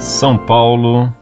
São Paulo,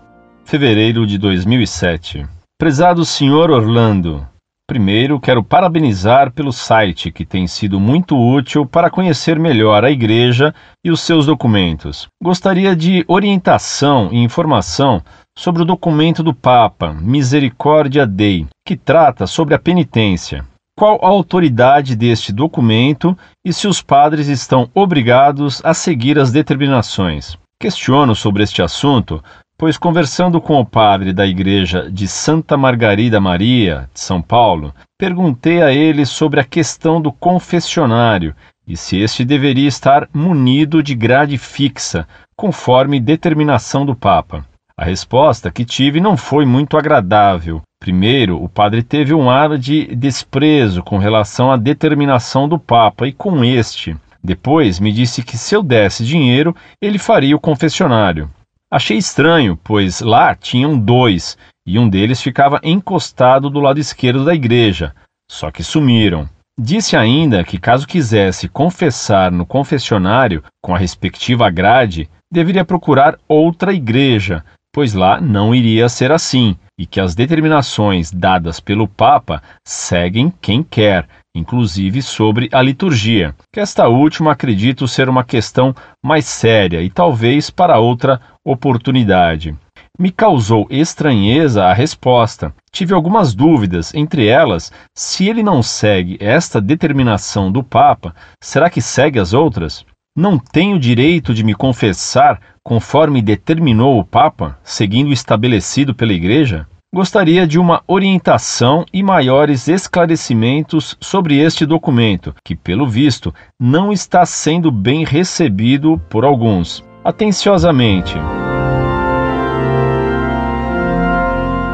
fevereiro de 2007. Prezado senhor Orlando, primeiro quero parabenizar pelo site que tem sido muito útil para conhecer melhor a igreja e os seus documentos. Gostaria de orientação e informação sobre o documento do Papa, Misericórdia Dei, que trata sobre a penitência. Qual a autoridade deste documento e se os padres estão obrigados a seguir as determinações? Questiono sobre este assunto, pois conversando com o padre da igreja de Santa Margarida Maria, de São Paulo, perguntei a ele sobre a questão do confessionário e se este deveria estar munido de grade fixa, conforme determinação do Papa. A resposta que tive não foi muito agradável. Primeiro, o padre teve um ar de desprezo com relação à determinação do Papa e com este. Depois me disse que se eu desse dinheiro, ele faria o confessionário. Achei estranho, pois lá tinham dois e um deles ficava encostado do lado esquerdo da igreja, só que sumiram. Disse ainda que, caso quisesse confessar no confessionário com a respectiva grade, deveria procurar outra igreja, pois lá não iria ser assim, e que as determinações dadas pelo Papa seguem quem quer, inclusive sobre a liturgia, que esta última acredito ser uma questão mais séria e talvez para outra oportunidade. Me causou estranheza a resposta. Tive algumas dúvidas, entre elas, se ele não segue esta determinação do Papa, será que segue as outras? Não tenho direito de me confessar conforme determinou o Papa, seguindo o estabelecido pela Igreja? Gostaria de uma orientação e maiores esclarecimentos sobre este documento, que, pelo visto, não está sendo bem recebido por alguns. Atenciosamente.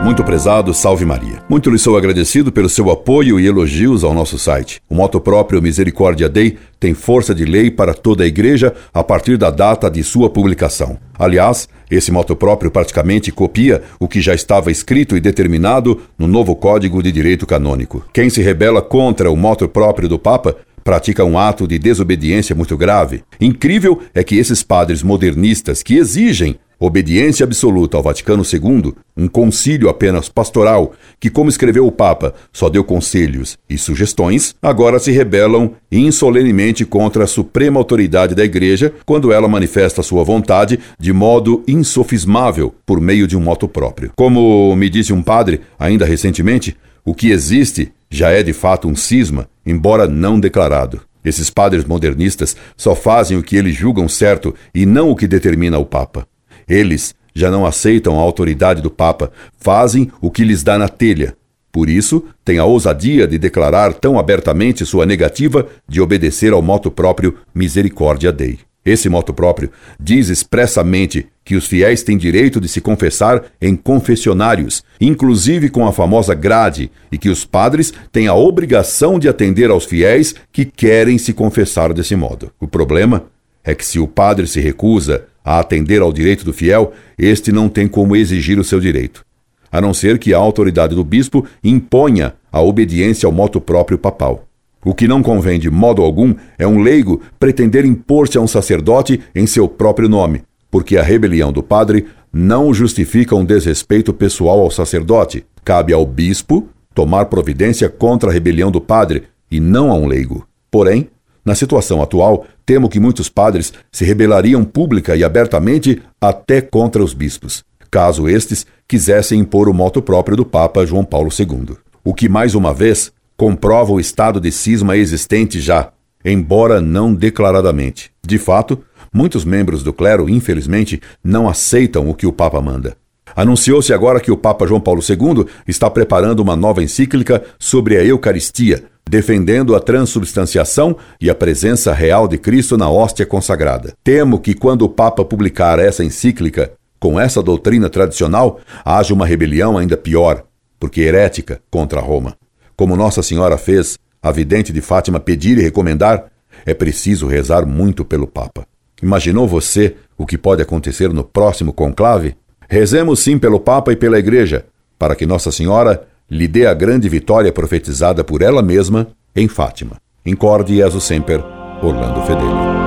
Muito prezado, salve Maria. Muito lhe sou agradecido pelo seu apoio e elogios ao nosso site. O moto próprio Misericórdia Dei tem força de lei para toda a igreja a partir da data de sua publicação. Aliás, esse moto próprio praticamente copia o que já estava escrito e determinado no novo Código de Direito Canônico. Quem se rebela contra o moto próprio do Papa pratica um ato de desobediência muito grave. Incrível é que esses padres modernistas que exigem obediência absoluta ao Vaticano II, um concílio apenas pastoral, que, como escreveu o Papa, só deu conselhos e sugestões, agora se rebelam insolenemente contra a suprema autoridade da Igreja quando ela manifesta sua vontade de modo insofismável por meio de um moto próprio. Como me disse um padre ainda recentemente, o que existe já é de fato um cisma, embora não declarado. Esses padres modernistas só fazem o que eles julgam certo e não o que determina o Papa. Eles já não aceitam a autoridade do Papa, fazem o que lhes dá na telha. Por isso, têm a ousadia de declarar tão abertamente sua negativa de obedecer ao moto próprio Misericórdia Dei. Esse moto próprio diz expressamente que os fiéis têm direito de se confessar em confessionários, inclusive com a famosa grade, e que os padres têm a obrigação de atender aos fiéis que querem se confessar desse modo. O problema é que se o padre se recusa a atender ao direito do fiel, este não tem como exigir o seu direito, a não ser que a autoridade do bispo imponha a obediência ao moto próprio papal. O que não convém de modo algum é um leigo pretender impor-se a um sacerdote em seu próprio nome, porque a rebelião do padre não justifica um desrespeito pessoal ao sacerdote. Cabe ao bispo tomar providência contra a rebelião do padre e não a um leigo. Porém, na situação atual, temo que muitos padres se rebelariam pública e abertamente até contra os bispos, caso estes quisessem impor o moto próprio do Papa João Paulo II. O que, mais uma vez, comprova o estado de cisma existente já, embora não declaradamente. De fato, muitos membros do clero, infelizmente, não aceitam o que o Papa manda. Anunciou-se agora que o Papa João Paulo II está preparando uma nova encíclica sobre a Eucaristia, defendendo a transubstanciação e a presença real de Cristo na hóstia consagrada. Temo que quando o Papa publicar essa encíclica, com essa doutrina tradicional, haja uma rebelião ainda pior, porque herética, contra Roma. Como Nossa Senhora fez a vidente de Fátima pedir e recomendar, é preciso rezar muito pelo Papa. Imaginou você o que pode acontecer no próximo conclave? Rezemos sim pelo Papa e pela Igreja, para que Nossa Senhora lhe dê a grande vitória profetizada por ela mesma em Fátima. Incorde Jesus Semper, Orlando Fedeli.